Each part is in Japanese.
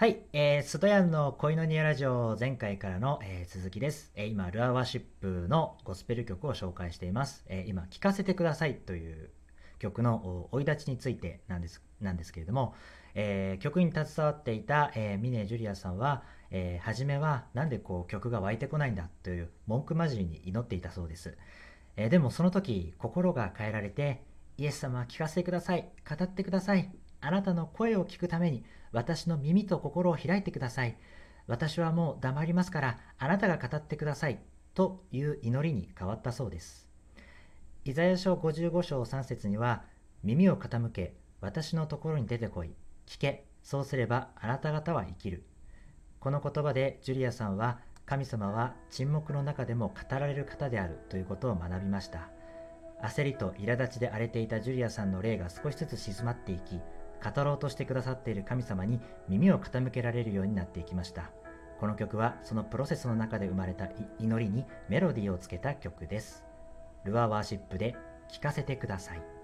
はい、えー、ストヤンの恋のニアラジオ前回からの、えー、続きです、えー、今、ルアーワシップのゴスペル曲を紹介しています。えー、今、聴かせてくださいという曲の生い立ちについてなんですなんですけれども、えー、曲に携わっていた、えー、ミネ・ジュリアさんは、えー、初めはなんでこう曲が湧いてこないんだという文句交じりに祈っていたそうです。えー、でもその時、心が変えられて、イエス様聞かせてください、語ってください、あなたの声を聞くために私の耳と心を開いてください。私はもう黙りますから、あなたが語ってください。という祈りに変わったそうです。イザヤ書55章3節には、耳を傾け、私のところに出てこい。聞け。そうすればあなた方は生きる。この言葉でジュリアさんは、神様は沈黙の中でも語られる方であるということを学びました。焦りと苛立ちで荒れていたジュリアさんの霊が少しずつ静まっていき、語ろうとしてくださっている神様に耳を傾けられるようになっていきました。この曲はそのプロセスの中で生まれた祈りにメロディーをつけた曲です。ルアーワーシップで聴かせてください。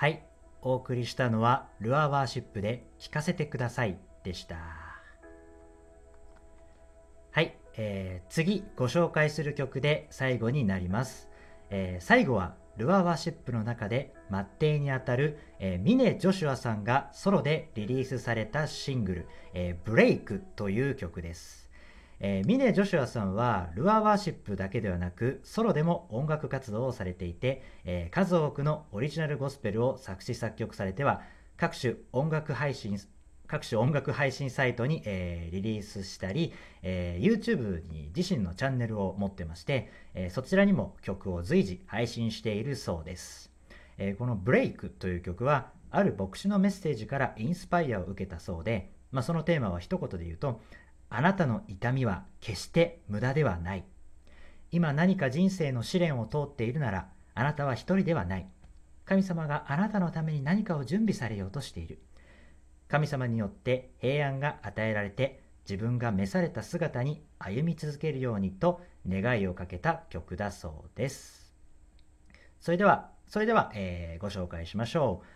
はい、お送りしたのはルアーワーシップで聴かせてくださいでした。はい、えー次ご紹介する曲で最後になります。えー最後はルアーワーシップの中で末弟にあたる、えーミネ・ジョシュアさんがソロでリリースされたシングル「えーブレイク」という曲です。えーミネ・ジョシュアさんはルアーワーシップだけではなくソロでも音楽活動をされていて、えー数多くのオリジナルゴスペルを作詞作曲されては各種音楽配信各種音楽配信サイトに、えーリリースしたり、えー YouTube に自身のチャンネルを持ってまして、えーそちらにも曲を随時配信しているそうです、えーこの「ブレイクという曲はある牧師のメッセージからインスパイアを受けたそうで、まあ、そのテーマは一言で言うとあなたの痛みは決して無駄ではない。今何か人生の試練を通っているならあなたは一人ではない。神様があなたのために何かを準備されようとしている。神様によって平安が与えられて自分が召された姿に歩み続けるようにと願いをかけた曲だそうです。それではそれでは、えーご紹介しましょう、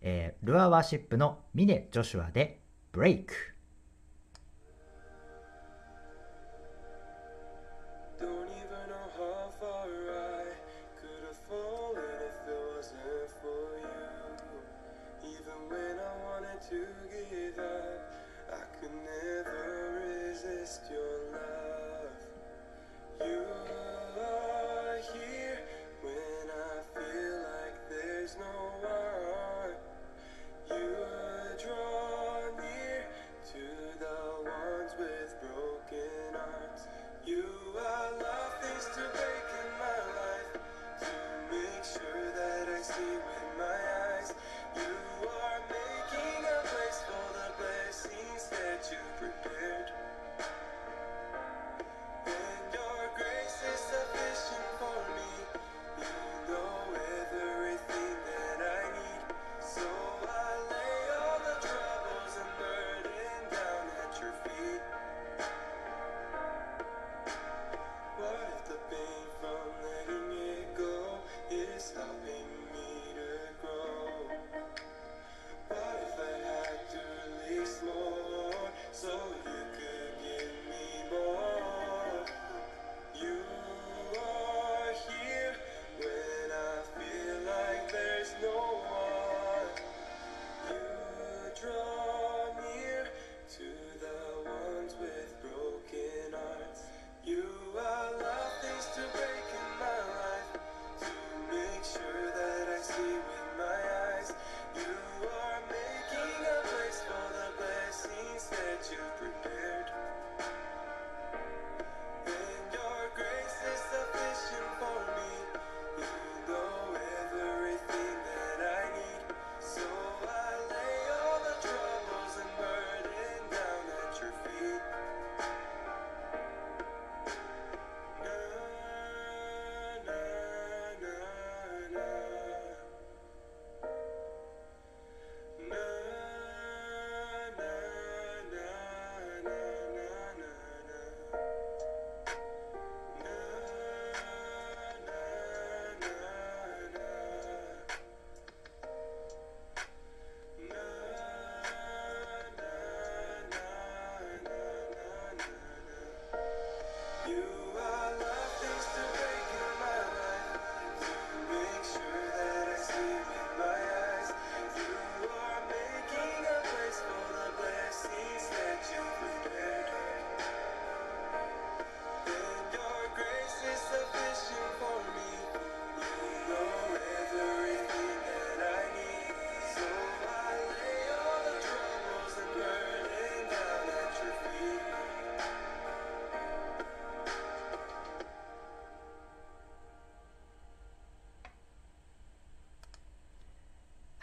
えールアーワーシップのミネ・ジョシュアで「ブレイク」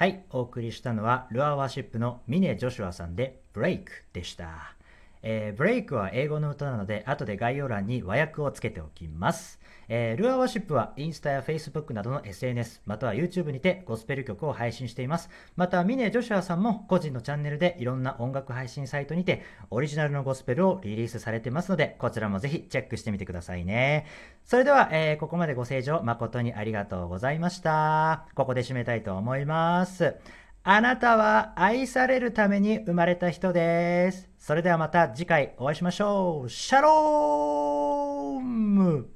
はい、お送りしたのはルアーワーシップの峰・ジョシュアさんで「ブレイク」でした、えーブレイクは英語の歌なので、後で概要欄に和訳をつけておきます。えールアーワシップはインスタやフェイスブックなどの SNS、または YouTube にてゴスペル曲を配信しています。また、ミネ・ジョシュアさんも個人のチャンネルでいろんな音楽配信サイトにてオリジナルのゴスペルをリリースされてますので、こちらもぜひチェックしてみてくださいね。それでは、えーここまでご清聴誠にありがとうございました。ここで締めたいと思います。あなたは愛されるために生まれた人です。それではまた次回お会いしましょう。シャローム